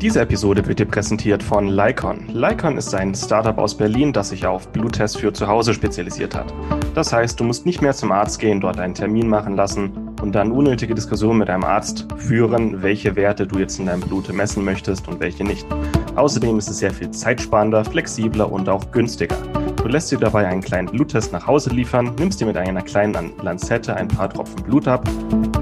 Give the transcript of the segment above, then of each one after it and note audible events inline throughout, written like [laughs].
Diese Episode wird dir präsentiert von Lycon. Lycon ist ein Startup aus Berlin, das sich auf Bluttests für zu Hause spezialisiert hat. Das heißt, du musst nicht mehr zum Arzt gehen, dort einen Termin machen lassen und dann unnötige Diskussionen mit deinem Arzt führen, welche Werte du jetzt in deinem Blut messen möchtest und welche nicht. Außerdem ist es sehr viel zeitsparender, flexibler und auch günstiger. Du lässt dir dabei einen kleinen Bluttest nach Hause liefern, nimmst dir mit einer kleinen Lanzette ein paar Tropfen Blut ab,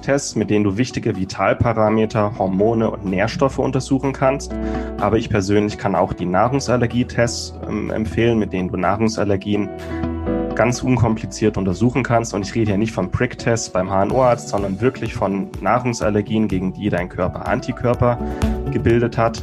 Tests, mit denen du wichtige Vitalparameter, Hormone und Nährstoffe untersuchen kannst. Aber ich persönlich kann auch die Nahrungsallergietests ähm, empfehlen, mit denen du Nahrungsallergien ganz unkompliziert untersuchen kannst. Und ich rede hier nicht vom Prick-Test beim HNO-Arzt, sondern wirklich von Nahrungsallergien, gegen die dein Körper Antikörper gebildet hat.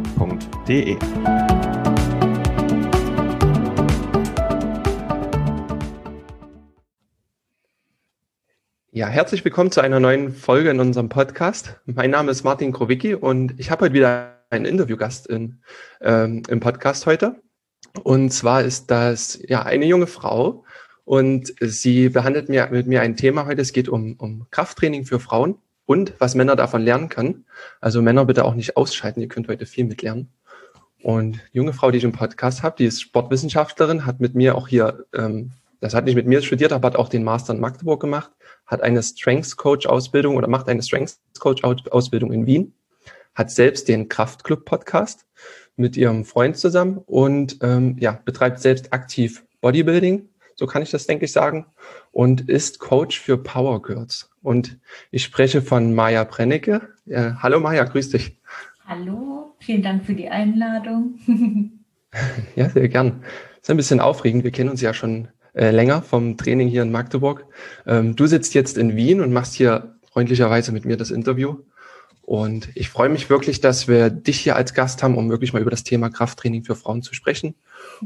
www.ftf.de. Ja, herzlich willkommen zu einer neuen Folge in unserem Podcast. Mein Name ist Martin Krowicki und ich habe heute wieder einen Interviewgast in, ähm, im Podcast heute. Und zwar ist das ja eine junge Frau und sie behandelt mir, mit mir ein Thema heute. Es geht um, um Krafttraining für Frauen und was Männer davon lernen können. Also Männer bitte auch nicht ausschalten, ihr könnt heute viel mitlernen. Und junge Frau, die ich im Podcast habe, die ist Sportwissenschaftlerin, hat mit mir auch hier, ähm, das hat nicht mit mir studiert, aber hat auch den Master in Magdeburg gemacht, hat eine Strengths Coach Ausbildung oder macht eine Strengths Coach Ausbildung in Wien, hat selbst den Kraftclub Podcast mit ihrem Freund zusammen und ähm, ja, betreibt selbst aktiv Bodybuilding, so kann ich das, denke ich, sagen, und ist Coach für Power Girls. Und ich spreche von Maja Brennecke. Äh, hallo Maja, grüß dich. Hallo, vielen Dank für die Einladung. [laughs] ja, sehr gern. ist ein bisschen aufregend. Wir kennen uns ja schon äh, länger vom Training hier in Magdeburg. Ähm, du sitzt jetzt in Wien und machst hier freundlicherweise mit mir das Interview. Und ich freue mich wirklich, dass wir dich hier als Gast haben, um wirklich mal über das Thema Krafttraining für Frauen zu sprechen.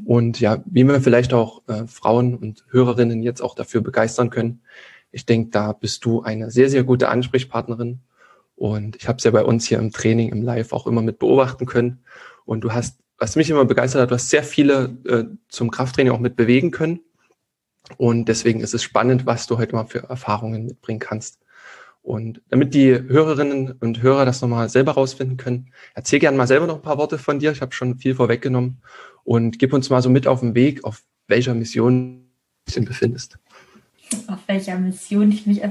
Und ja, wie wir vielleicht auch äh, Frauen und Hörerinnen jetzt auch dafür begeistern können. Ich denke, da bist du eine sehr, sehr gute Ansprechpartnerin und ich habe es ja bei uns hier im Training, im Live auch immer mit beobachten können. Und du hast, was mich immer begeistert hat, du hast sehr viele äh, zum Krafttraining auch mit bewegen können. Und deswegen ist es spannend, was du heute mal für Erfahrungen mitbringen kannst. Und damit die Hörerinnen und Hörer das nochmal selber rausfinden können, erzähl gerne mal selber noch ein paar Worte von dir. Ich habe schon viel vorweggenommen. Und gib uns mal so mit auf den Weg, auf welcher Mission du dich befindest. Auf welcher Mission ich mich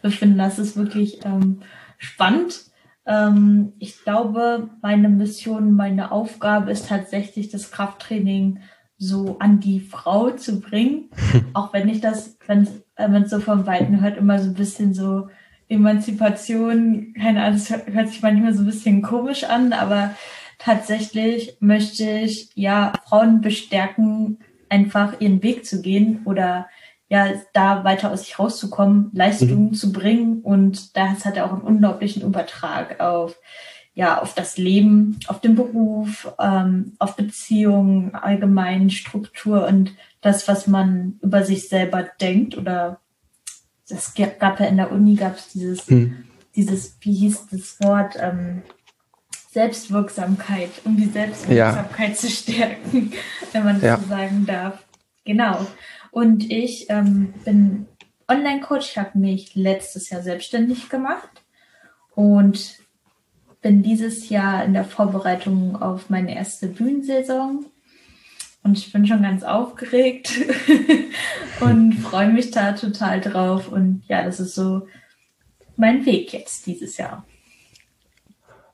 befinde, das ist wirklich ähm, spannend. Ähm, ich glaube, meine Mission, meine Aufgabe ist tatsächlich das Krafttraining so an die Frau zu bringen. [laughs] Auch wenn ich das, wenn man so vom Weiten hört, immer so ein bisschen so Emanzipation, keine Ahnung, das hört sich manchmal so ein bisschen komisch an, aber tatsächlich möchte ich ja Frauen bestärken, einfach ihren Weg zu gehen oder ja, da weiter aus sich rauszukommen, Leistungen mhm. zu bringen. Und das hat er auch einen unglaublichen Übertrag auf, ja, auf das Leben, auf den Beruf, ähm, auf Beziehungen, allgemein Struktur und das, was man über sich selber denkt oder das gab ja in der Uni gab es dieses, mhm. dieses, wie hieß das Wort, ähm, Selbstwirksamkeit, um die Selbstwirksamkeit ja. zu stärken, [laughs] wenn man das ja. so sagen darf. Genau. Und ich ähm, bin Online-Coach. Ich habe mich letztes Jahr selbstständig gemacht und bin dieses Jahr in der Vorbereitung auf meine erste Bühnensaison. Und ich bin schon ganz aufgeregt [laughs] und freue mich da total drauf. Und ja, das ist so mein Weg jetzt dieses Jahr.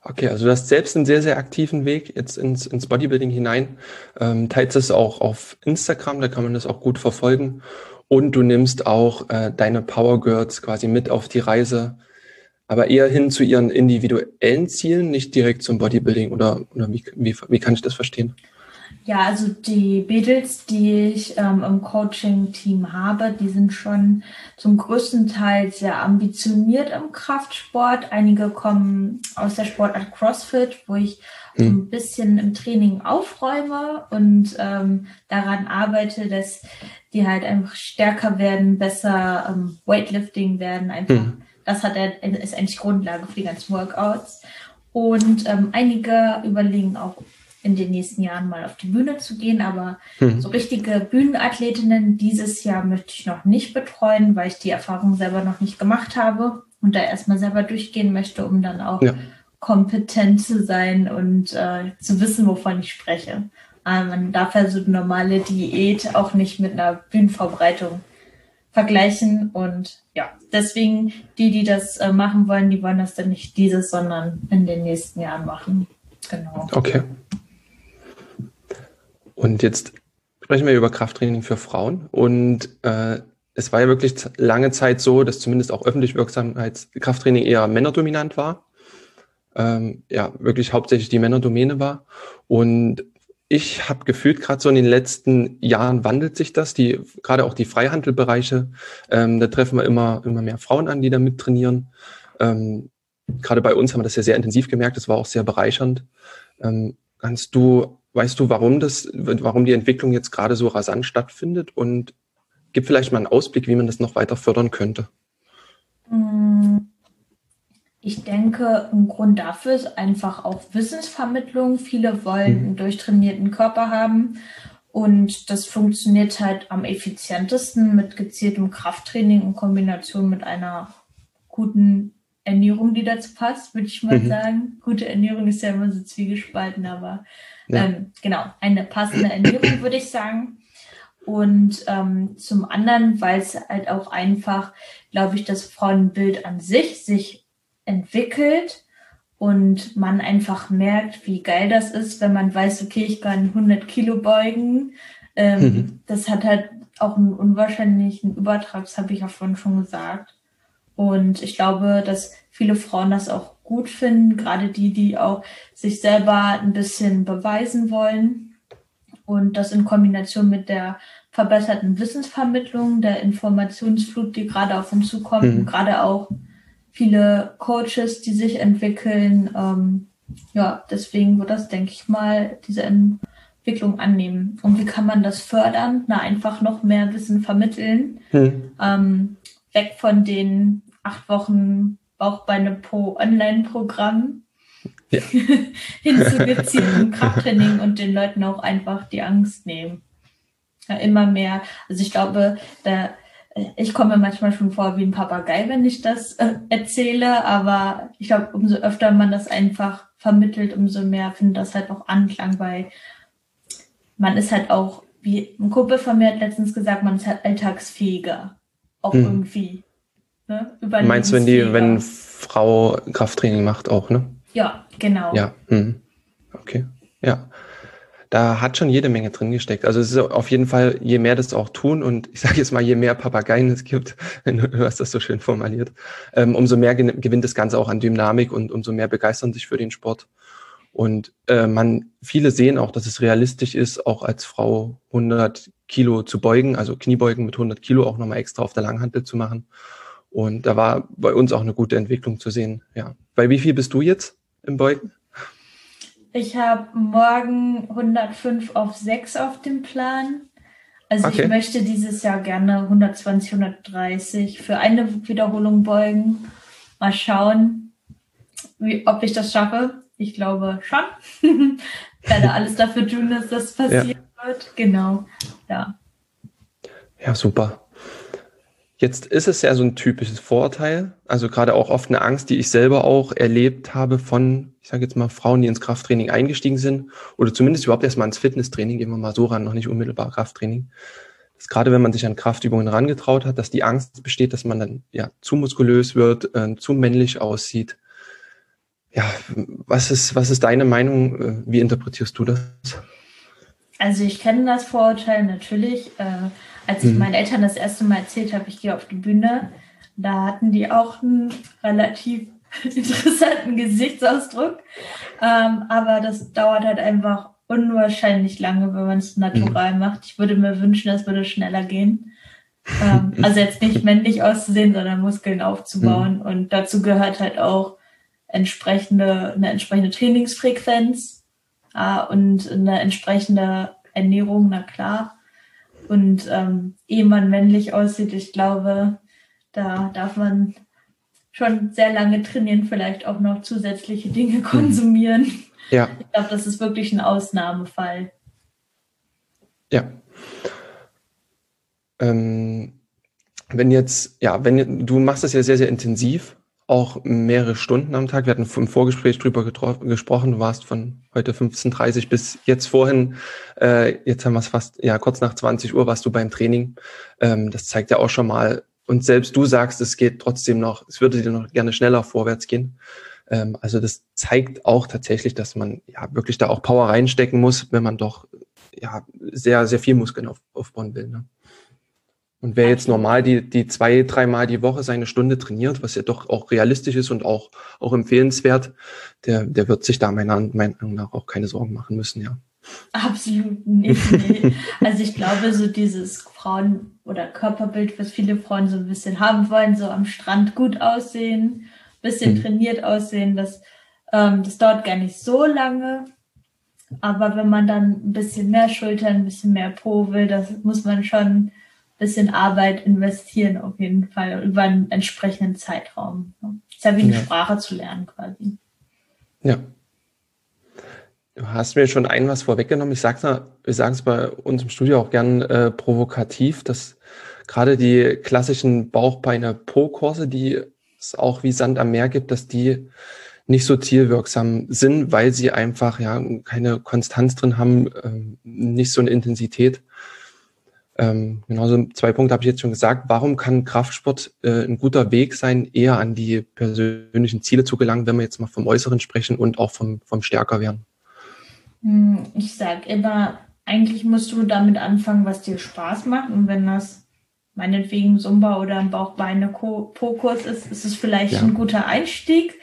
Okay, also du hast selbst einen sehr, sehr aktiven Weg jetzt ins, ins Bodybuilding hinein. Ähm, teilst es auch auf Instagram, da kann man das auch gut verfolgen. Und du nimmst auch äh, deine Power Girls quasi mit auf die Reise, aber eher hin zu ihren individuellen Zielen, nicht direkt zum Bodybuilding. Oder, oder wie, wie, wie kann ich das verstehen? Ja, also die Mädels, die ich ähm, im Coaching-Team habe, die sind schon zum größten Teil sehr ambitioniert im Kraftsport. Einige kommen aus der Sportart CrossFit, wo ich hm. ein bisschen im Training aufräume und ähm, daran arbeite, dass die halt einfach stärker werden, besser ähm, Weightlifting werden. Einfach, hm. das hat er, ist eigentlich Grundlage für die ganzen Workouts. Und ähm, einige überlegen auch in den nächsten Jahren mal auf die Bühne zu gehen. Aber hm. so richtige Bühnenathletinnen dieses Jahr möchte ich noch nicht betreuen, weil ich die Erfahrung selber noch nicht gemacht habe und da erstmal selber durchgehen möchte, um dann auch ja. kompetent zu sein und äh, zu wissen, wovon ich spreche. Aber man darf ja so eine normale Diät auch nicht mit einer Bühnenvorbereitung vergleichen. Und ja, deswegen die, die das äh, machen wollen, die wollen das dann nicht dieses, sondern in den nächsten Jahren machen. Genau. Okay. Und jetzt sprechen wir über Krafttraining für Frauen. Und äh, es war ja wirklich lange Zeit so, dass zumindest auch öffentlich Wirksamkeitskrafttraining eher männerdominant war. Ähm, ja, wirklich hauptsächlich die Männerdomäne war. Und ich habe gefühlt, gerade so in den letzten Jahren wandelt sich das, die, gerade auch die Freihandelbereiche, ähm, da treffen wir immer, immer mehr Frauen an, die da mittrainieren. Ähm, gerade bei uns haben wir das ja sehr intensiv gemerkt, das war auch sehr bereichernd. Ähm, kannst du Weißt du, warum das, warum die Entwicklung jetzt gerade so rasant stattfindet? Und gib vielleicht mal einen Ausblick, wie man das noch weiter fördern könnte. Mm, ich denke, ein Grund dafür ist einfach auch Wissensvermittlung. Viele wollen mhm. einen durchtrainierten Körper haben. Und das funktioniert halt am effizientesten mit gezieltem Krafttraining in Kombination mit einer guten Ernährung, die dazu passt, würde ich mal mhm. sagen. Gute Ernährung ist ja immer so zwiegespalten, aber ja. ähm, genau, eine passende Ernährung, würde ich sagen. Und ähm, zum anderen, weil es halt auch einfach, glaube ich, das Frauenbild an sich sich entwickelt und man einfach merkt, wie geil das ist, wenn man weiß, okay, ich kann 100 Kilo beugen. Ähm, mhm. Das hat halt auch einen unwahrscheinlichen Übertrag, das habe ich ja vorhin schon gesagt. Und ich glaube, dass viele Frauen das auch gut finden, gerade die, die auch sich selber ein bisschen beweisen wollen. Und das in Kombination mit der verbesserten Wissensvermittlung, der Informationsflut, die gerade auf uns zukommt, mhm. gerade auch viele Coaches, die sich entwickeln. Ähm, ja, deswegen wird das, denke ich mal, diese Entwicklung annehmen. Und wie kann man das fördern? Na, einfach noch mehr Wissen vermitteln. Mhm. Ähm, weg von den acht Wochen Bauchbeine Po Online-Programm ja. [laughs] hin zu gezieltem [laughs] Krafttraining und den Leuten auch einfach die Angst nehmen. Ja, immer mehr. Also ich glaube, da, ich komme manchmal schon vor wie ein Papagei, wenn ich das äh, erzähle, aber ich glaube, umso öfter man das einfach vermittelt, umso mehr findet das halt auch Anklang, weil man ist halt auch, wie ein Kumpel von mir hat letztens gesagt, man ist halt alltagsfähiger. Auch hm. irgendwie. Ne? Meinst du, wenn die, wenn Frau Krafttraining macht auch, ne? Ja, genau. Ja. Mhm. Okay. Ja. Da hat schon jede Menge drin gesteckt. Also es ist auf jeden Fall, je mehr das auch tun und ich [laughs] sage jetzt mal, je mehr Papageien es gibt, [laughs] du hast das so schön formuliert, ähm, umso mehr gewinnt das Ganze auch an Dynamik und umso mehr begeistern sich für den Sport. Und äh, man, viele sehen auch, dass es realistisch ist, auch als Frau 100 Kilo zu beugen, also Kniebeugen mit 100 Kilo auch nochmal extra auf der Langhantel zu machen. Und da war bei uns auch eine gute Entwicklung zu sehen. Ja. Bei wie viel bist du jetzt im Beugen? Ich habe morgen 105 auf 6 auf dem Plan. Also okay. ich möchte dieses Jahr gerne 120, 130 für eine Wiederholung beugen. Mal schauen, wie, ob ich das schaffe. Ich glaube schon. ich [laughs] werde alles dafür tun, dass das passieren ja. wird. Genau. Ja. Ja, super. Jetzt ist es ja so ein typisches Vorurteil, also gerade auch oft eine Angst, die ich selber auch erlebt habe von, ich sage jetzt mal, Frauen, die ins Krafttraining eingestiegen sind oder zumindest überhaupt erstmal ins Fitnesstraining, gehen wir mal so ran, noch nicht unmittelbar Krafttraining. Dass gerade wenn man sich an Kraftübungen herangetraut hat, dass die Angst besteht, dass man dann ja zu muskulös wird, äh, zu männlich aussieht. Ja, was ist, was ist deine Meinung? Äh, wie interpretierst du das? Also ich kenne das Vorurteil natürlich. Äh als ich mhm. meinen Eltern das erste Mal erzählt habe, ich gehe auf die Bühne, da hatten die auch einen relativ [laughs] interessanten Gesichtsausdruck. Ähm, aber das dauert halt einfach unwahrscheinlich lange, wenn man es natural mhm. macht. Ich würde mir wünschen, das würde schneller gehen. Ähm, [laughs] also jetzt nicht männlich auszusehen, sondern Muskeln aufzubauen. Mhm. Und dazu gehört halt auch entsprechende, eine entsprechende Trainingsfrequenz äh, und eine entsprechende Ernährung, na klar. Und ähm, ehe man männlich aussieht, ich glaube, da darf man schon sehr lange trainieren, vielleicht auch noch zusätzliche Dinge mhm. konsumieren. Ja. Ich glaube, das ist wirklich ein Ausnahmefall. Ja. Ähm, wenn jetzt, ja, wenn du machst das ja sehr, sehr intensiv, auch mehrere Stunden am Tag. Wir hatten im Vorgespräch drüber gesprochen. Du warst von heute 15.30 bis jetzt vorhin, äh, jetzt haben wir es fast, ja, kurz nach 20 Uhr warst du beim Training. Ähm, das zeigt ja auch schon mal, und selbst du sagst, es geht trotzdem noch, es würde dir noch gerne schneller vorwärts gehen. Ähm, also das zeigt auch tatsächlich, dass man ja wirklich da auch Power reinstecken muss, wenn man doch ja sehr, sehr viel Muskeln auf, aufbauen will. Ne? Und wer jetzt normal die, die zwei, dreimal die Woche seine Stunde trainiert, was ja doch auch realistisch ist und auch, auch empfehlenswert, der, der wird sich da meiner Meinung nach auch keine Sorgen machen müssen, ja. Absolut nicht. Nee. [laughs] Also ich glaube, so dieses Frauen- oder Körperbild, was viele Frauen so ein bisschen haben wollen, so am Strand gut aussehen, bisschen mhm. trainiert aussehen, das, ähm, das dauert gar nicht so lange. Aber wenn man dann ein bisschen mehr Schultern, ein bisschen mehr Po will, das muss man schon bisschen Arbeit investieren auf jeden Fall über einen entsprechenden Zeitraum. Ist ja wie eine ja. Sprache zu lernen quasi. Ja. Du hast mir schon ein was vorweggenommen. Ich sag's mal, wir sagen es bei uns im Studio auch gern äh, provokativ, dass gerade die klassischen Bauchbeine-Po-Kurse, die es auch wie Sand am Meer gibt, dass die nicht so zielwirksam sind, weil sie einfach ja keine Konstanz drin haben, äh, nicht so eine Intensität. Ähm, genauso zwei Punkte habe ich jetzt schon gesagt. Warum kann Kraftsport äh, ein guter Weg sein, eher an die persönlichen Ziele zu gelangen, wenn wir jetzt mal vom Äußeren sprechen und auch vom, vom Stärkerwerden? Hm, ich sage immer, eigentlich musst du damit anfangen, was dir Spaß macht. Und wenn das meinetwegen Zumba oder ein Bauchbeine-Po-Kurs ist, ist es vielleicht ja. ein guter Einstieg.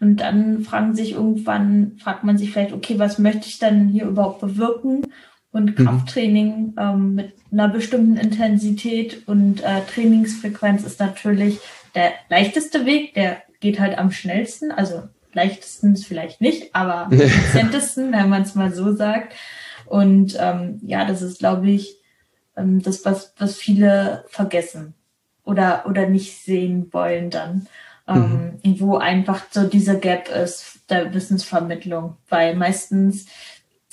Und dann fragen sich irgendwann, fragt man sich vielleicht, okay, was möchte ich dann hier überhaupt bewirken? Und mhm. Krafttraining ähm, mit einer bestimmten Intensität und äh, Trainingsfrequenz ist natürlich der leichteste Weg. Der geht halt am schnellsten. Also leichtestens vielleicht nicht, aber am [laughs] effizientesten, wenn man es mal so sagt. Und ähm, ja, das ist, glaube ich, ähm, das, was, was viele vergessen oder, oder nicht sehen wollen dann. Ähm, mhm. Wo einfach so dieser Gap ist der Wissensvermittlung. Weil meistens,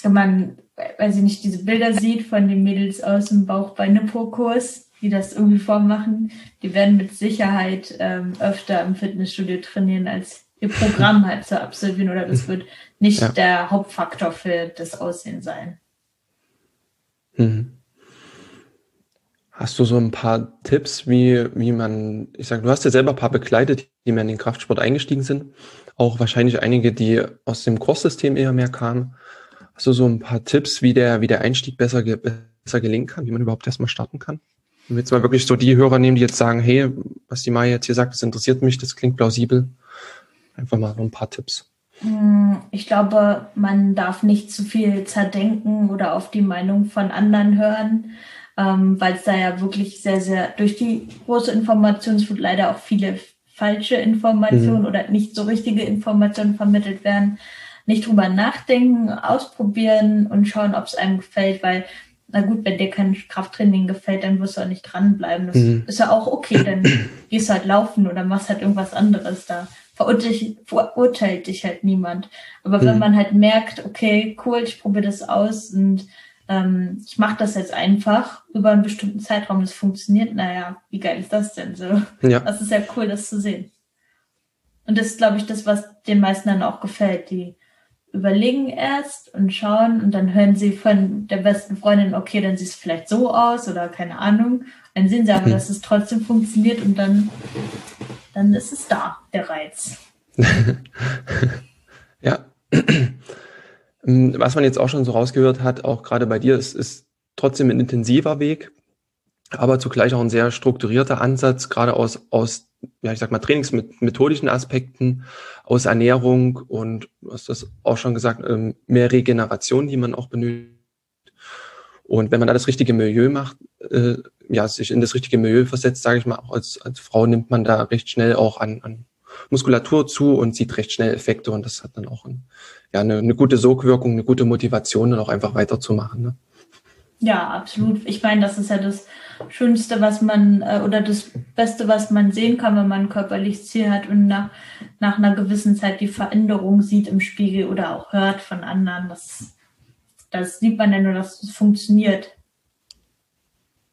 wenn man weiß ich nicht, diese Bilder sieht von den Mädels aus dem Bauchbeine-Po-Kurs, die das irgendwie vormachen, die werden mit Sicherheit ähm, öfter im Fitnessstudio trainieren, als ihr Programm halt zu absolvieren oder das wird nicht ja. der Hauptfaktor für das Aussehen sein. Mhm. Hast du so ein paar Tipps, wie, wie man, ich sag, du hast ja selber ein paar begleitet, die mehr in den Kraftsport eingestiegen sind. Auch wahrscheinlich einige, die aus dem Kurssystem eher mehr kamen. Hast du so ein paar Tipps, wie der, wie der Einstieg besser, besser gelingen kann, wie man überhaupt erstmal starten kann? Wenn wir jetzt mal wirklich so die Hörer nehmen, die jetzt sagen, hey, was die Maya jetzt hier sagt, das interessiert mich, das klingt plausibel. Einfach mal so ein paar Tipps. Hm, ich glaube, man darf nicht zu viel zerdenken oder auf die Meinung von anderen hören, ähm, weil es da ja wirklich sehr, sehr durch die große Informationsflut leider auch viele falsche Informationen mhm. oder nicht so richtige Informationen vermittelt werden nicht drüber nachdenken, ausprobieren und schauen, ob es einem gefällt, weil na gut, wenn dir kein Krafttraining gefällt, dann wirst du auch nicht dranbleiben. Das mhm. ist ja auch okay, dann [clears throat] gehst du halt laufen oder machst halt irgendwas anderes da. Verurteilt, verurteilt dich halt niemand. Aber mhm. wenn man halt merkt, okay, cool, ich probiere das aus und ähm, ich mache das jetzt einfach über einen bestimmten Zeitraum, das funktioniert, naja, wie geil ist das denn so? Ja. Das ist ja cool, das zu sehen. Und das ist, glaube ich, das, was den meisten dann auch gefällt. Die überlegen erst und schauen und dann hören sie von der besten Freundin, okay, dann sieht es vielleicht so aus oder keine Ahnung. Dann sehen sie aber, mhm. dass es trotzdem funktioniert und dann, dann ist es da, der Reiz. [laughs] ja. Ähm, was man jetzt auch schon so rausgehört hat, auch gerade bei dir, ist, ist trotzdem ein intensiver Weg, aber zugleich auch ein sehr strukturierter Ansatz, gerade aus, aus ja, ich sag mal, trainingsmethodischen Aspekten, aus Ernährung und du hast das auch schon gesagt, ähm, mehr Regeneration, die man auch benötigt. Und wenn man da das richtige Milieu macht, äh, ja, sich in das richtige Milieu versetzt, sage ich mal, als, als Frau nimmt man da recht schnell auch an, an Muskulatur zu und sieht recht schnell Effekte und das hat dann auch ein, ja, eine, eine gute Sogwirkung, eine gute Motivation, dann auch einfach weiterzumachen. Ne? Ja, absolut. Ich meine, das ist ja das Schönste, was man äh, oder das Beste, was man sehen kann, wenn man ein körperliches Ziel hat und nach, nach einer gewissen Zeit die Veränderung sieht im Spiegel oder auch hört von anderen. Das, das sieht man ja nur, dass es funktioniert.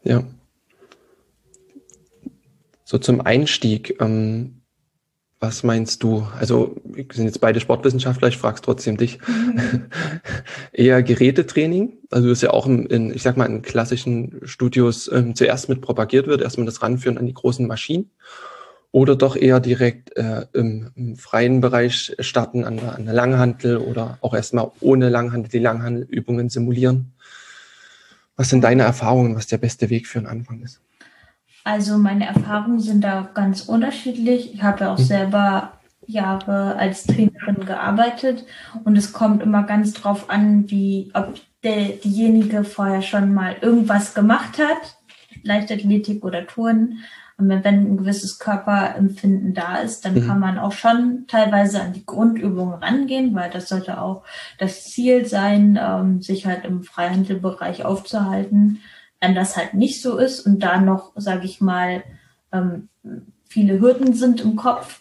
Ja. So zum Einstieg. Ähm, was meinst du? Also, wir sind jetzt beide Sportwissenschaftler, ich frage trotzdem dich. Mhm. [laughs] Eher Gerätetraining, also das ja auch in, in, ich sag mal, in klassischen Studios ähm, zuerst mit propagiert wird, erstmal das Ranführen an die großen Maschinen. Oder doch eher direkt äh, im, im, freien Bereich starten an der, an der Langhantel oder auch erstmal ohne Langhantel die Langhantelübungen simulieren. Was sind deine Erfahrungen, was der beste Weg für einen Anfang ist? Also meine Erfahrungen sind da ganz unterschiedlich. Ich habe ja auch mhm. selber Jahre als Trainerin gearbeitet und es kommt immer ganz drauf an, wie ob der, diejenige vorher schon mal irgendwas gemacht hat, Leichtathletik oder Touren. Und wenn ein gewisses Körperempfinden da ist, dann mhm. kann man auch schon teilweise an die Grundübungen rangehen, weil das sollte auch das Ziel sein, ähm, sich halt im Freihandelbereich aufzuhalten wenn das halt nicht so ist und da noch, sage ich mal, ähm, viele Hürden sind im Kopf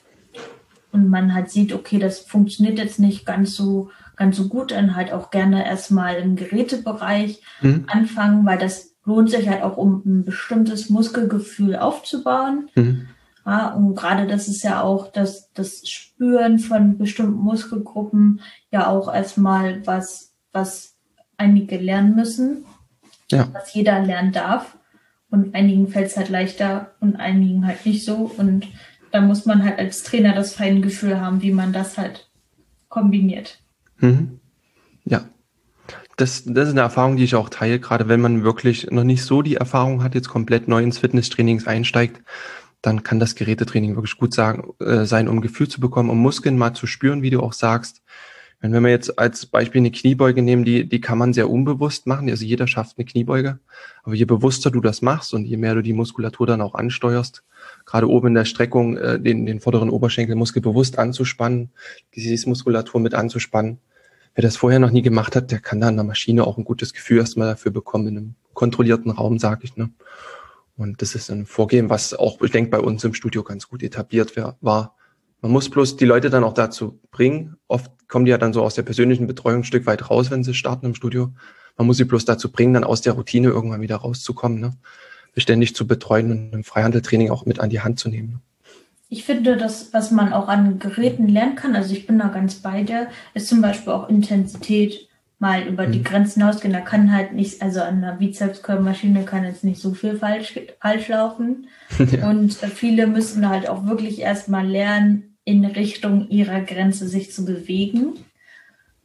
und man halt sieht, okay, das funktioniert jetzt nicht ganz so ganz so gut, dann halt auch gerne erstmal im Gerätebereich mhm. anfangen, weil das lohnt sich halt auch, um ein bestimmtes Muskelgefühl aufzubauen. Mhm. Ja, und gerade das ist ja auch das, das Spüren von bestimmten Muskelgruppen ja auch erstmal was, was einige lernen müssen ja. was jeder lernen darf. Und einigen fällt es halt leichter und einigen halt nicht so. Und da muss man halt als Trainer das feine Gefühl haben, wie man das halt kombiniert. Mhm. Ja. Das, das ist eine Erfahrung, die ich auch teile, gerade wenn man wirklich noch nicht so die Erfahrung hat, jetzt komplett neu ins Fitnesstraining einsteigt, dann kann das Gerätetraining wirklich gut sagen, äh, sein, um Gefühl zu bekommen, um Muskeln mal zu spüren, wie du auch sagst, wenn wir jetzt als Beispiel eine Kniebeuge nehmen, die, die kann man sehr unbewusst machen. Also jeder schafft eine Kniebeuge. Aber je bewusster du das machst und je mehr du die Muskulatur dann auch ansteuerst, gerade oben in der Streckung, äh, den, den vorderen Oberschenkelmuskel bewusst anzuspannen, die Gesäßmuskulatur mit anzuspannen. Wer das vorher noch nie gemacht hat, der kann da an der Maschine auch ein gutes Gefühl erstmal dafür bekommen, in einem kontrollierten Raum, sage ich. Ne? Und das ist ein Vorgehen, was auch, ich denke, bei uns im Studio ganz gut etabliert war. Man muss bloß die Leute dann auch dazu bringen. Oft kommen die ja dann so aus der persönlichen Betreuung ein Stück weit raus, wenn sie starten im Studio. Man muss sie bloß dazu bringen, dann aus der Routine irgendwann wieder rauszukommen, ne? beständig zu betreuen und im Freihandeltraining auch mit an die Hand zu nehmen. Ne? Ich finde, das, was man auch an Geräten lernen kann, also ich bin da ganz bei dir, ist zum Beispiel auch Intensität mal über mhm. die Grenzen hinausgehen. Da kann halt nicht, also an einer Bizepskörpermaschine kann jetzt nicht so viel falsch, falsch laufen. [laughs] ja. Und viele müssen halt auch wirklich erstmal lernen, in Richtung ihrer Grenze sich zu bewegen.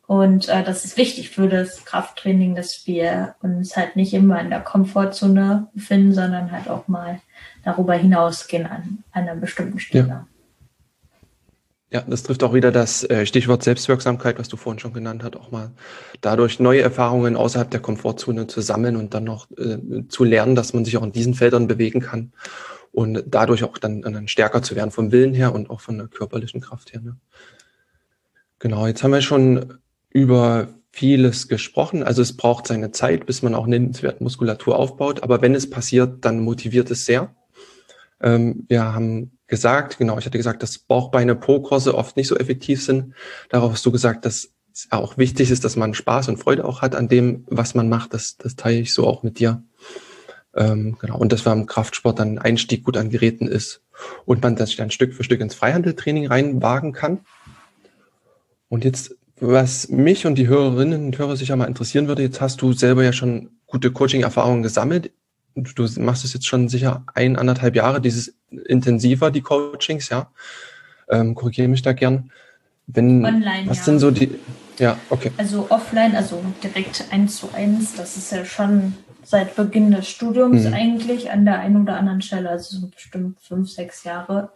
Und äh, das ist wichtig für das Krafttraining, dass wir uns halt nicht immer in der Komfortzone befinden, sondern halt auch mal darüber hinausgehen an, einer bestimmten Stelle. Ja. Ja, das trifft auch wieder das äh, Stichwort Selbstwirksamkeit, was du vorhin schon genannt hast, auch mal dadurch neue Erfahrungen außerhalb der Komfortzone zu sammeln und dann noch äh, zu lernen, dass man sich auch in diesen Feldern bewegen kann und dadurch auch dann, dann stärker zu werden vom Willen her und auch von der körperlichen Kraft her. Ne? Genau, jetzt haben wir schon über vieles gesprochen. Also es braucht seine Zeit, bis man auch nennenswert Muskulatur aufbaut. Aber wenn es passiert, dann motiviert es sehr. Ähm, wir haben gesagt, genau, ich hatte gesagt, dass Bauchbeine pro Crosse oft nicht so effektiv sind. Darauf hast du gesagt, dass auch wichtig ist, dass man Spaß und Freude auch hat an dem, was man macht. Das, das teile ich so auch mit dir. Ähm, genau. Und dass beim Kraftsport dann Einstieg gut an Geräten ist und man sich dann Stück für Stück ins Freihandeltraining reinwagen kann. Und jetzt, was mich und die Hörerinnen und Hörer sicher mal interessieren würde, jetzt hast du selber ja schon gute Coaching-Erfahrungen gesammelt. Du machst es jetzt schon sicher ein, anderthalb Jahre, dieses intensiver, die Coachings, ja. Ähm, korrigiere mich da gern. Wenn, Online, was ja. sind so die, ja, okay. Also offline, also direkt eins zu eins, das ist ja schon seit Beginn des Studiums mhm. eigentlich an der einen oder anderen Stelle, also so bestimmt fünf, sechs Jahre,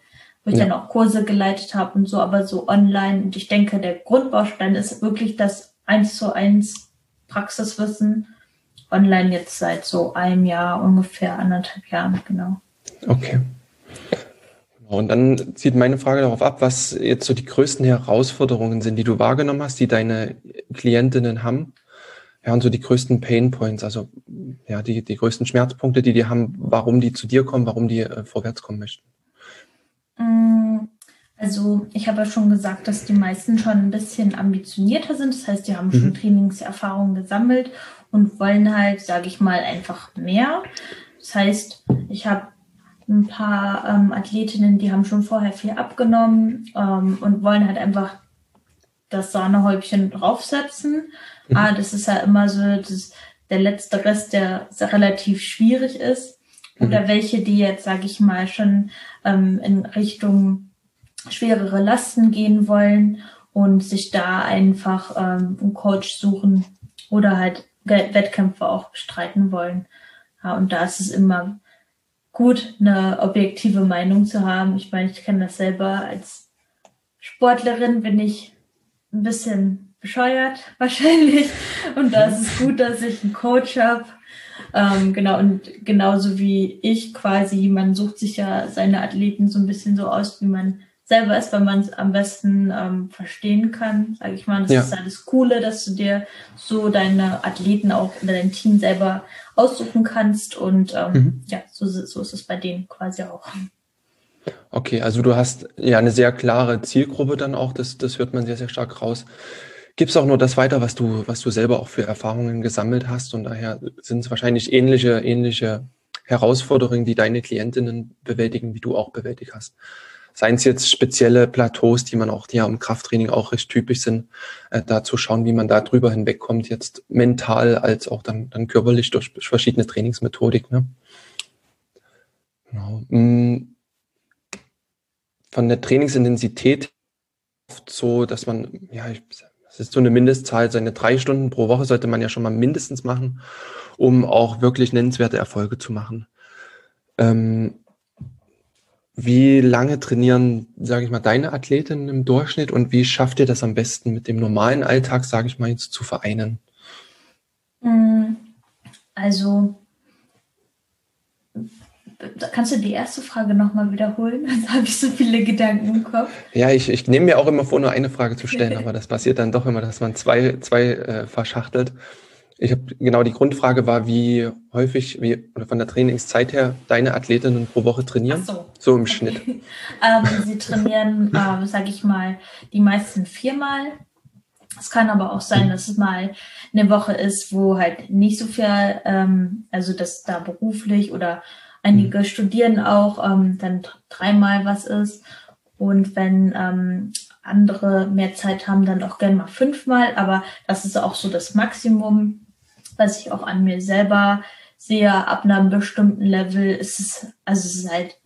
wo ich ja. dann auch Kurse geleitet habe und so, aber so online. Und ich denke, der Grundbaustein ist wirklich das eins zu eins Praxiswissen. Online jetzt seit so einem Jahr, ungefähr anderthalb Jahren, genau. Okay. Und dann zieht meine Frage darauf ab, was jetzt so die größten Herausforderungen sind, die du wahrgenommen hast, die deine Klientinnen haben. Ja, und so die größten Pain Points, also ja, die, die größten Schmerzpunkte, die die haben, warum die zu dir kommen, warum die äh, vorwärts kommen möchten. Mm, also ich habe ja schon gesagt, dass die meisten schon ein bisschen ambitionierter sind. Das heißt, die haben schon mhm. Trainingserfahrungen gesammelt und wollen halt, sage ich mal, einfach mehr. Das heißt, ich habe ein paar ähm, Athletinnen, die haben schon vorher viel abgenommen ähm, und wollen halt einfach das Sahnehäubchen draufsetzen. Ah, [laughs] das ist ja immer so das, der letzte Rest, der relativ schwierig ist. Oder mhm. welche, die jetzt, sage ich mal, schon ähm, in Richtung schwerere Lasten gehen wollen und sich da einfach ähm, einen Coach suchen oder halt Wettkämpfe auch bestreiten wollen. Ja, und da ist es immer gut, eine objektive Meinung zu haben. Ich meine, ich kenne das selber als Sportlerin, bin ich ein bisschen bescheuert [laughs] wahrscheinlich. Und da ist es gut, dass ich einen Coach habe. Ähm, genau, und genauso wie ich quasi, man sucht sich ja seine Athleten so ein bisschen so aus, wie man selber ist, weil man es am besten ähm, verstehen kann, sage ich mal. Das ja. ist alles Coole, dass du dir so deine Athleten auch oder dein Team selber aussuchen kannst. Und ähm, mhm. ja, so, so ist es bei denen quasi auch. Okay, also du hast ja eine sehr klare Zielgruppe dann auch, das, das hört man sehr, sehr stark raus. Gibst auch nur das weiter, was du, was du selber auch für Erfahrungen gesammelt hast und daher sind es wahrscheinlich ähnliche, ähnliche Herausforderungen, die deine Klientinnen bewältigen, wie du auch bewältigt hast. Seien es jetzt spezielle Plateaus, die man auch, die ja im Krafttraining auch recht typisch sind, äh, da zu schauen, wie man da drüber hinwegkommt, jetzt mental als auch dann, dann körperlich durch verschiedene Trainingsmethodik. Ne? Genau. Mm. Von der Trainingsintensität oft so, dass man, ja, ich, das ist so eine Mindestzahl, seine drei Stunden pro Woche sollte man ja schon mal mindestens machen, um auch wirklich nennenswerte Erfolge zu machen. Ähm, wie lange trainieren, sage ich mal, deine Athletinnen im Durchschnitt und wie schafft ihr das am besten mit dem normalen Alltag, sage ich mal, jetzt zu vereinen? Mm, also, kannst du die erste Frage nochmal wiederholen? [laughs] Dann habe ich so viele Gedanken im Kopf. Ja, ich, ich nehme mir auch immer vor, nur eine Frage zu stellen, [laughs] aber das passiert dann doch immer, dass man zwei, zwei äh, verschachtelt. Ich habe genau die Grundfrage war, wie häufig, wie oder von der Trainingszeit her deine Athletinnen pro Woche trainieren? so. so im. Schnitt. [laughs] ähm, sie trainieren, äh, sage ich mal, die meisten viermal. Es kann aber auch sein, dass es mal eine Woche ist, wo halt nicht so viel, ähm, also dass da beruflich oder einige mhm. studieren auch, ähm, dann dreimal was ist. Und wenn ähm, andere mehr Zeit haben, dann auch gerne mal fünfmal. Aber das ist auch so das Maximum was ich auch an mir selber sehe, ab einem bestimmten Level ist es, also es ist halt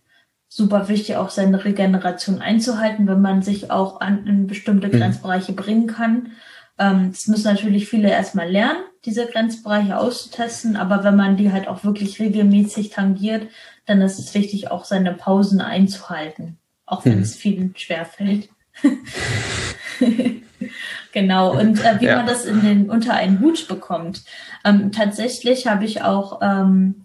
super wichtig, auch seine Regeneration einzuhalten, wenn man sich auch an in bestimmte mhm. Grenzbereiche bringen kann. Ähm, das müssen natürlich viele erstmal lernen, diese Grenzbereiche auszutesten, aber wenn man die halt auch wirklich regelmäßig tangiert, dann ist es wichtig, auch seine Pausen einzuhalten, auch wenn mhm. es vielen schwerfällt. [laughs] Genau, und äh, wie ja. man das in den, unter einen Hut bekommt. Ähm, tatsächlich habe ich auch ähm,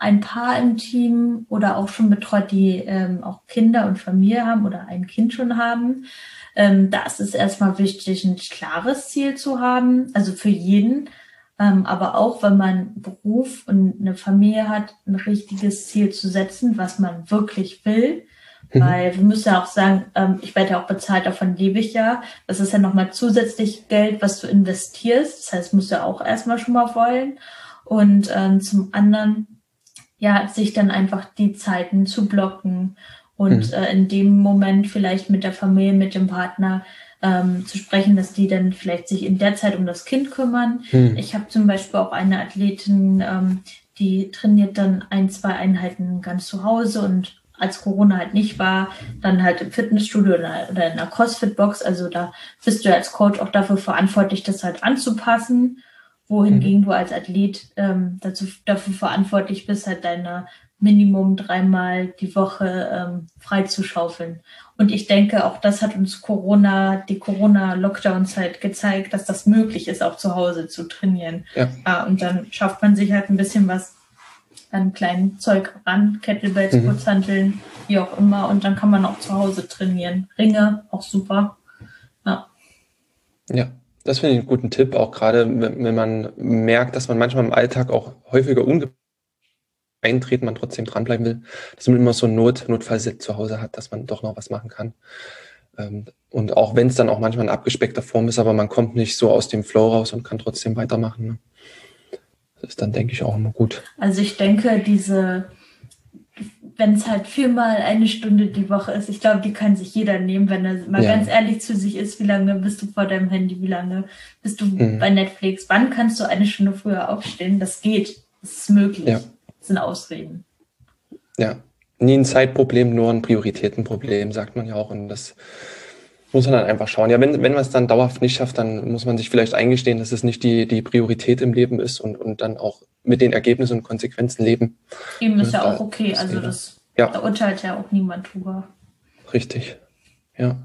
ein Paar im Team oder auch schon betreut, die ähm, auch Kinder und Familie haben oder ein Kind schon haben. Ähm, da ist es erstmal wichtig, ein klares Ziel zu haben, also für jeden. Ähm, aber auch, wenn man Beruf und eine Familie hat, ein richtiges Ziel zu setzen, was man wirklich will Mhm. Weil wir müssen ja auch sagen, ähm, ich werde ja auch bezahlt, davon lebe ich ja. Das ist ja nochmal zusätzlich Geld, was du investierst. Das heißt, musst du ja auch erstmal schon mal wollen. Und ähm, zum anderen, ja, sich dann einfach die Zeiten zu blocken und mhm. äh, in dem Moment vielleicht mit der Familie, mit dem Partner ähm, zu sprechen, dass die dann vielleicht sich in der Zeit um das Kind kümmern. Mhm. Ich habe zum Beispiel auch eine Athletin, ähm, die trainiert dann ein, zwei Einheiten ganz zu Hause und als Corona halt nicht war, dann halt im Fitnessstudio oder, oder in einer CrossFit-Box. Also da bist du als Coach auch dafür verantwortlich, das halt anzupassen, wohingegen mhm. du als Athlet ähm, dazu, dafür verantwortlich bist, halt deine Minimum dreimal die Woche ähm, freizuschaufeln. Und ich denke, auch das hat uns Corona, die Corona-Lockdown-Zeit gezeigt, dass das möglich ist, auch zu Hause zu trainieren. Ja. Ah, und dann schafft man sich halt ein bisschen was an kleinen Zeug ran, Kettlebells, mhm. Kurzhanteln, wie auch immer. Und dann kann man auch zu Hause trainieren. Ringe, auch super. Ja. Ja, das finde ich einen guten Tipp, auch gerade wenn man merkt, dass man manchmal im Alltag auch häufiger unge eintreten, man trotzdem dranbleiben will, dass man immer so ein Not, Notfallset zu Hause hat, dass man doch noch was machen kann. Ähm, und auch wenn es dann auch manchmal in abgespeckter Form ist, aber man kommt nicht so aus dem Flow raus und kann trotzdem weitermachen. Ne? Das ist dann, denke ich, auch immer gut. Also ich denke, diese, wenn es halt viermal eine Stunde die Woche ist, ich glaube, die kann sich jeder nehmen, wenn er mal ja. ganz ehrlich zu sich ist, wie lange bist du vor deinem Handy, wie lange bist du mhm. bei Netflix, wann kannst du eine Stunde früher aufstehen? Das geht, das ist möglich. Ja. Das sind Ausreden. Ja, nie ein Zeitproblem, nur ein Prioritätenproblem, sagt man ja auch. Und das muss man dann einfach schauen. Ja, wenn, wenn man es dann dauerhaft nicht schafft, dann muss man sich vielleicht eingestehen, dass es nicht die, die Priorität im Leben ist und, und dann auch mit den Ergebnissen und Konsequenzen leben. Eben ist ja auch okay. Also das, ja. da urteilt ja auch niemand drüber. Richtig. Ja.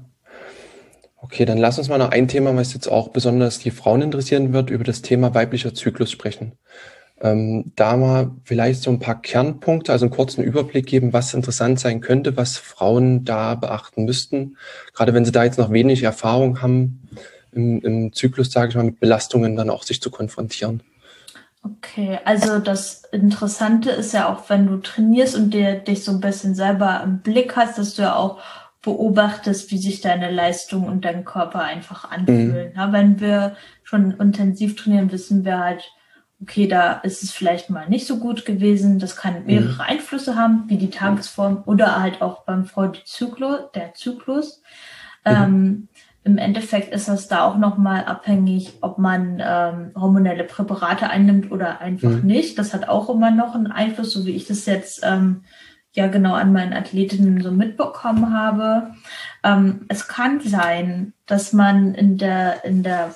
Okay, dann lass uns mal noch ein Thema, was jetzt auch besonders die Frauen interessieren wird, über das Thema weiblicher Zyklus sprechen ähm, da mal vielleicht so ein paar Kernpunkte, also einen kurzen Überblick geben, was interessant sein könnte, was Frauen da beachten müssten. Gerade wenn sie da jetzt noch wenig Erfahrung haben, im, im Zyklus, sage ich mal, mit Belastungen dann auch sich zu konfrontieren. Okay, also das Interessante ist ja auch, wenn du trainierst und dir dich so ein bisschen selber im Blick hast, dass du ja auch beobachtest, wie sich deine Leistung und dein Körper einfach anfühlen. Mhm. Ja, wenn wir schon intensiv trainieren, wissen wir halt, okay, da ist es vielleicht mal nicht so gut gewesen. Das kann mhm. mehrere mhm. Einflüsse haben, wie die Tagesform oder halt auch beim Frau Zyklus, der Zyklus. Mhm. Ähm, Im Endeffekt ist das da auch nochmal abhängig, ob man ähm, hormonelle Präparate einnimmt oder einfach mhm. nicht. Das hat auch immer noch einen Einfluss, so wie ich das jetzt ähm, ja genau an meinen Athletinnen so mitbekommen habe. Ähm, es kann sein, dass man in der in der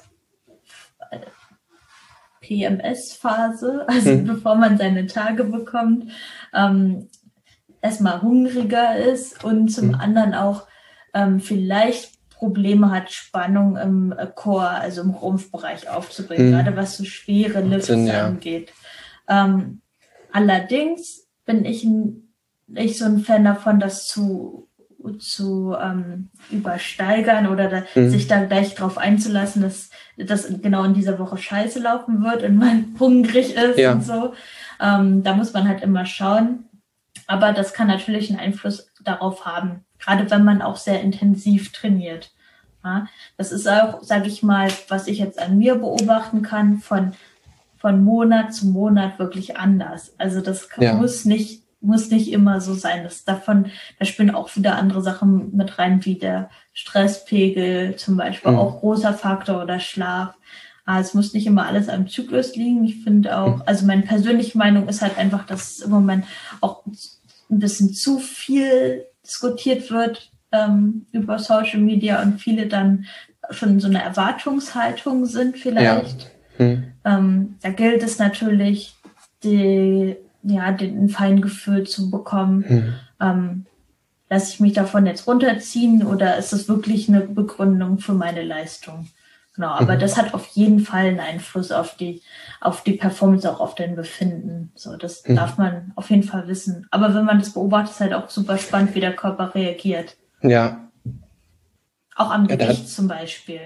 PMS-Phase, [laughs] also mhm. bevor man seine Tage bekommt, ähm, erstmal hungriger ist und zum mhm. anderen auch ähm, vielleicht Probleme hat, Spannung im äh, Chor, also im Rumpfbereich aufzubringen, mhm. gerade was so schwere Lifts ja. angeht. Ähm, allerdings bin ich nicht so ein Fan davon, das zu zu ähm, übersteigern oder da, mhm. sich da gleich drauf einzulassen, dass das genau in dieser Woche scheiße laufen wird und man [laughs] hungrig ist ja. und so. Ähm, da muss man halt immer schauen. Aber das kann natürlich einen Einfluss darauf haben, gerade wenn man auch sehr intensiv trainiert. Ja, das ist auch, sage ich mal, was ich jetzt an mir beobachten kann, von, von Monat zu Monat wirklich anders. Also das ja. muss nicht muss nicht immer so sein. Das davon, da spielen auch wieder andere Sachen mit rein, wie der Stresspegel zum Beispiel, mhm. auch großer Faktor oder Schlaf. Aber es muss nicht immer alles am Zyklus liegen. Ich finde auch, mhm. also meine persönliche Meinung ist halt einfach, dass im Moment auch ein bisschen zu viel diskutiert wird ähm, über Social Media und viele dann schon in so eine Erwartungshaltung sind vielleicht. Ja. Mhm. Ähm, da gilt es natürlich, die ja, den Feingefühl zu bekommen. Mhm. Ähm, lasse ich mich davon jetzt runterziehen oder ist das wirklich eine Begründung für meine Leistung? Genau, aber mhm. das hat auf jeden Fall einen Einfluss auf die, auf die Performance, auch auf dein Befinden. So, das mhm. darf man auf jeden Fall wissen. Aber wenn man das beobachtet, ist halt auch super spannend, wie der Körper reagiert. Ja. Auch am ja, Gewicht zum Beispiel.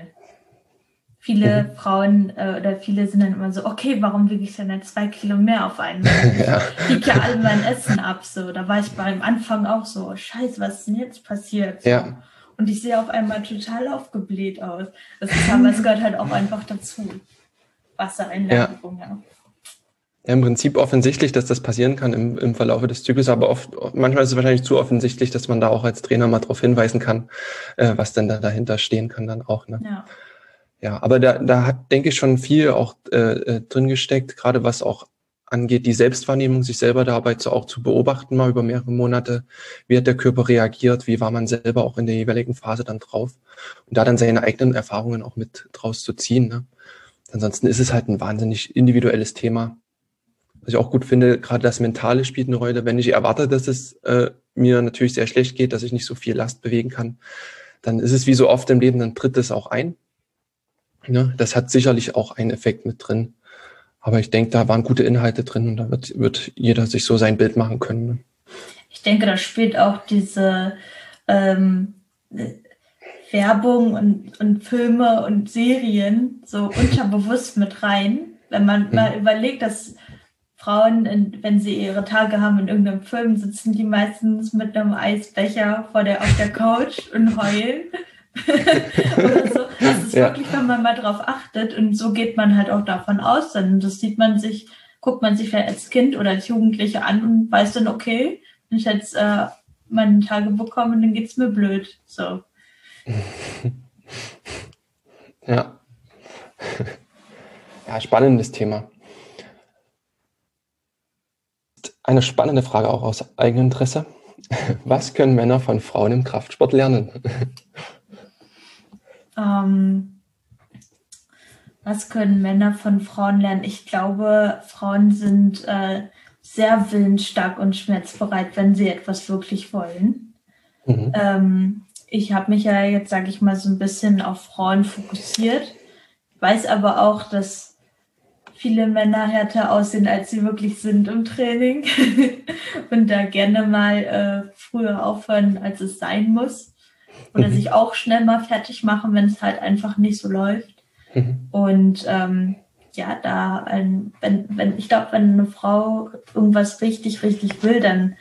Viele mhm. Frauen äh, oder viele sind dann immer so, okay, warum wiege ich denn jetzt zwei Kilo mehr auf einmal? [laughs] ja. Ich wiege ja all mein Essen ab. So, da war ich beim Anfang auch so, scheiße, was ist denn jetzt passiert? So. Ja. Und ich sehe auf einmal total aufgebläht aus. Das ist aber, es gehört halt auch einfach dazu. Wassereinlagerung, ja. ja. Ja, im Prinzip offensichtlich, dass das passieren kann im, im Verlauf des Zyklus, aber oft, manchmal ist es wahrscheinlich zu offensichtlich, dass man da auch als Trainer mal darauf hinweisen kann, äh, was denn da dahinter stehen kann dann auch. Ne? Ja. Ja, aber da, da hat, denke ich, schon viel auch äh, äh, drin gesteckt, gerade was auch angeht, die Selbstwahrnehmung, sich selber dabei zu, auch zu beobachten, mal über mehrere Monate. Wie hat der Körper reagiert? Wie war man selber auch in der jeweiligen Phase dann drauf? Und da dann seine eigenen Erfahrungen auch mit draus zu ziehen. Ne? Ansonsten ist es halt ein wahnsinnig individuelles Thema was ich auch gut finde, gerade das Mentale spielt eine Rolle. Wenn ich erwarte, dass es äh, mir natürlich sehr schlecht geht, dass ich nicht so viel Last bewegen kann, dann ist es wie so oft im Leben, dann tritt es auch ein. Ne? Das hat sicherlich auch einen Effekt mit drin. Aber ich denke, da waren gute Inhalte drin und da wird, wird jeder sich so sein Bild machen können. Ne? Ich denke, da spielt auch diese ähm, Werbung und, und Filme und Serien so unterbewusst mit rein. Wenn man hm. mal überlegt, dass Frauen, wenn sie ihre Tage haben in irgendeinem Film, sitzen die meistens mit einem Eisbecher vor der, auf der Couch und heulen. [laughs] oder so. Das ist ja. wirklich, wenn man mal drauf achtet und so geht man halt auch davon aus, dann das sieht man sich, guckt man sich vielleicht als Kind oder als Jugendliche an und weiß dann, okay, wenn ich jetzt äh, meine Tage bekomme, dann geht's mir blöd. So. [laughs] Ja. [laughs] Ja, spannendes Thema. Eine spannende Frage auch aus eigenem Interesse. Was können Männer von Frauen im Kraftsport lernen? Ähm, was können Männer von Frauen lernen? Ich glaube, Frauen sind äh, sehr willensstark und schmerzbereit, wenn sie etwas wirklich wollen. Mhm. Ähm, ich habe mich ja jetzt, sage ich mal, so ein bisschen auf Frauen fokussiert. Ich weiß aber auch, dass viele Männer härter aussehen, als sie wirklich sind im Training [laughs] und da gerne mal äh, früher aufhören, als es sein muss. Oder mhm. sich auch schnell mal fertig machen, wenn es halt einfach nicht so läuft. Mhm. Und ähm, ja, da, ein, wenn, wenn, ich glaube, wenn eine Frau irgendwas richtig, richtig will, dann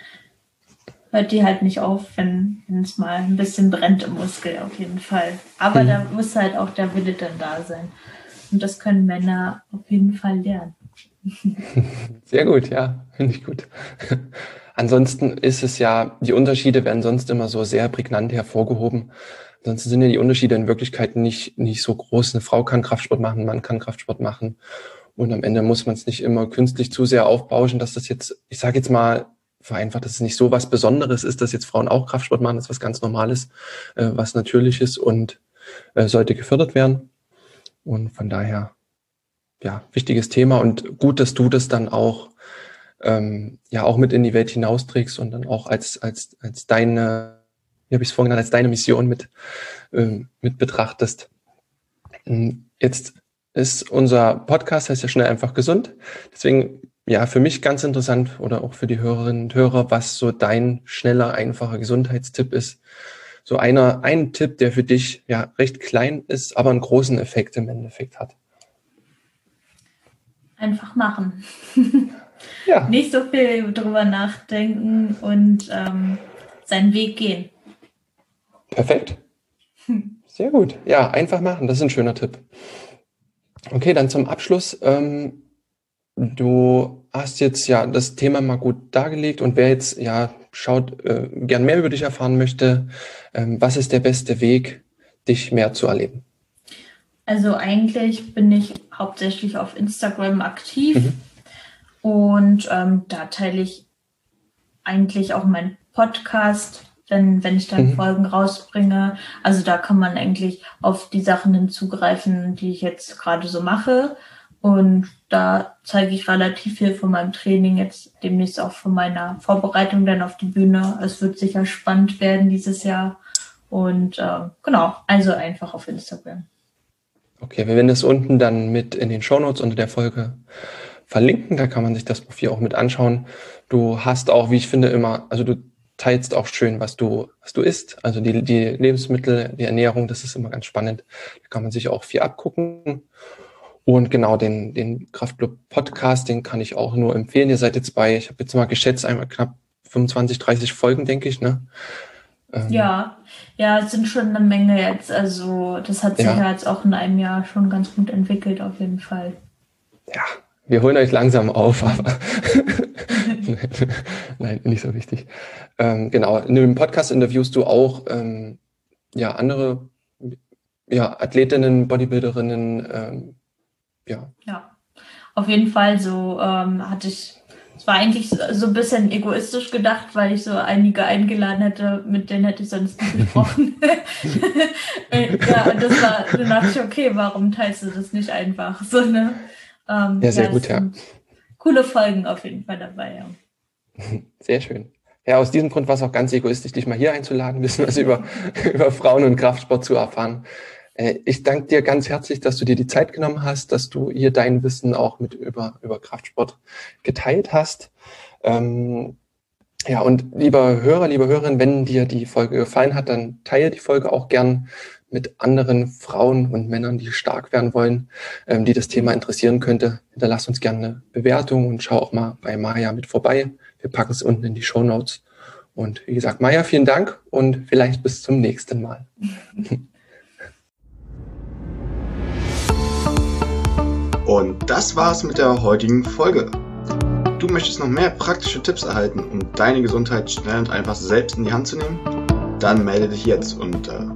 hört die halt nicht auf, wenn es mal ein bisschen brennt im Muskel, auf jeden Fall. Aber mhm. da muss halt auch der Wille dann da sein. Und das können Männer auf jeden Fall lernen. [laughs] Sehr gut, ja, finde ich gut. Ansonsten ist es ja, die Unterschiede werden sonst immer so sehr prägnant hervorgehoben. Ansonsten sind ja die Unterschiede in Wirklichkeit nicht, nicht so groß. Eine Frau kann Kraftsport machen, ein Mann kann Kraftsport machen. Und am Ende muss man es nicht immer künstlich zu sehr aufbauschen, dass das jetzt, ich sage jetzt mal vereinfacht, dass es nicht so was Besonderes ist, dass jetzt Frauen auch Kraftsport machen, das ist was ganz Normales, äh, was Natürliches und äh, sollte gefördert werden. Und von daher, ja, wichtiges Thema und gut, dass du das dann auch, ähm, ja, auch mit in die Welt hinausträgst und dann auch als, als, als deine, wie habe ich es vorhin genannt, als deine Mission mit, ähm, mit betrachtest. Ähm, jetzt ist unser Podcast, heißt ja schnell einfach gesund. Deswegen, ja, für mich ganz interessant oder auch für die Hörerinnen und Hörer, was so dein schneller, einfacher Gesundheitstipp ist, so einer, ein Tipp, der für dich ja recht klein ist, aber einen großen Effekt im Endeffekt hat? Einfach machen. [laughs] ja. Nicht so viel drüber nachdenken und ähm, seinen Weg gehen. Perfekt. [laughs] Sehr gut. Ja, einfach machen. Das ist ein schöner Tipp. Okay, dann zum Abschluss. Ähm, du hast jetzt ja das Thema mal gut dargelegt und wer jetzt ja schaut, äh, gern mehr über dich erfahren möchte, ähm, was ist der beste Weg, dich mehr zu erleben? Also eigentlich bin ich hauptsächlich auf Instagram aktiv mhm. Und ähm, da teile ich eigentlich auch meinen Podcast, wenn, wenn ich dann mhm. Folgen rausbringe. Also da kann man eigentlich auf die Sachen hinzugreifen, die ich jetzt gerade so mache. Und da zeige ich relativ viel von meinem Training, jetzt demnächst auch von meiner Vorbereitung dann auf die Bühne. Es wird sicher spannend werden dieses Jahr. Und äh, genau, also einfach auf Instagram. Okay, wir werden das unten dann mit in den Shownotes unter der Folge verlinken. Da kann man sich das Profil auch mit anschauen. Du hast auch, wie ich finde, immer, also du teilst auch schön, was du, was du isst. Also die, die Lebensmittel, die Ernährung, das ist immer ganz spannend. Da kann man sich auch viel abgucken. Und genau den, den Kraftclub Podcast, den kann ich auch nur empfehlen. Ihr seid jetzt bei, ich habe jetzt mal geschätzt, einmal knapp 25, 30 Folgen, denke ich, ne? Ähm, ja, ja, es sind schon eine Menge jetzt. Also das hat sich ja. ja jetzt auch in einem Jahr schon ganz gut entwickelt, auf jeden Fall. Ja, wir holen euch langsam auf, aber [laughs] nein, nicht so wichtig. Ähm, genau, in dem Podcast interviewst du auch ähm, ja andere ja, Athletinnen, Bodybuilderinnen, ähm, ja. Ja, auf jeden Fall so ähm, hatte ich es war eigentlich so ein bisschen egoistisch gedacht, weil ich so einige eingeladen hätte, mit denen hätte ich sonst nicht gesprochen. [laughs] [laughs] ja, und das war, dann dachte ich, okay, warum teilst du das nicht einfach? So, ne? Ähm, ja, sehr ja, gut, ja. Coole Folgen auf jeden Fall dabei, ja. [laughs] Sehr schön. Ja, aus diesem Grund war es auch ganz egoistisch, dich mal hier einzuladen, ein bisschen was über, [laughs] über Frauen und Kraftsport zu erfahren. Äh, ich danke dir ganz herzlich, dass du dir die Zeit genommen hast, dass du hier dein Wissen auch mit über, über Kraftsport geteilt hast. Ähm, ja, und lieber Hörer, liebe Hörerin, wenn dir die Folge gefallen hat, dann teile die Folge auch gern mit anderen Frauen und Männern, die stark werden wollen, ähm, die das Thema interessieren könnte. Hinterlass uns gerne eine Bewertung und schau auch mal bei Maya mit vorbei. Wir packen es unten in die Show Notes. Und wie gesagt, Maya, vielen Dank und vielleicht bis zum nächsten Mal. [laughs] Und das war's mit der heutigen Folge. Du möchtest noch mehr praktische Tipps erhalten, um deine Gesundheit schnell und einfach selbst in die Hand zu nehmen? Dann melde dich jetzt unter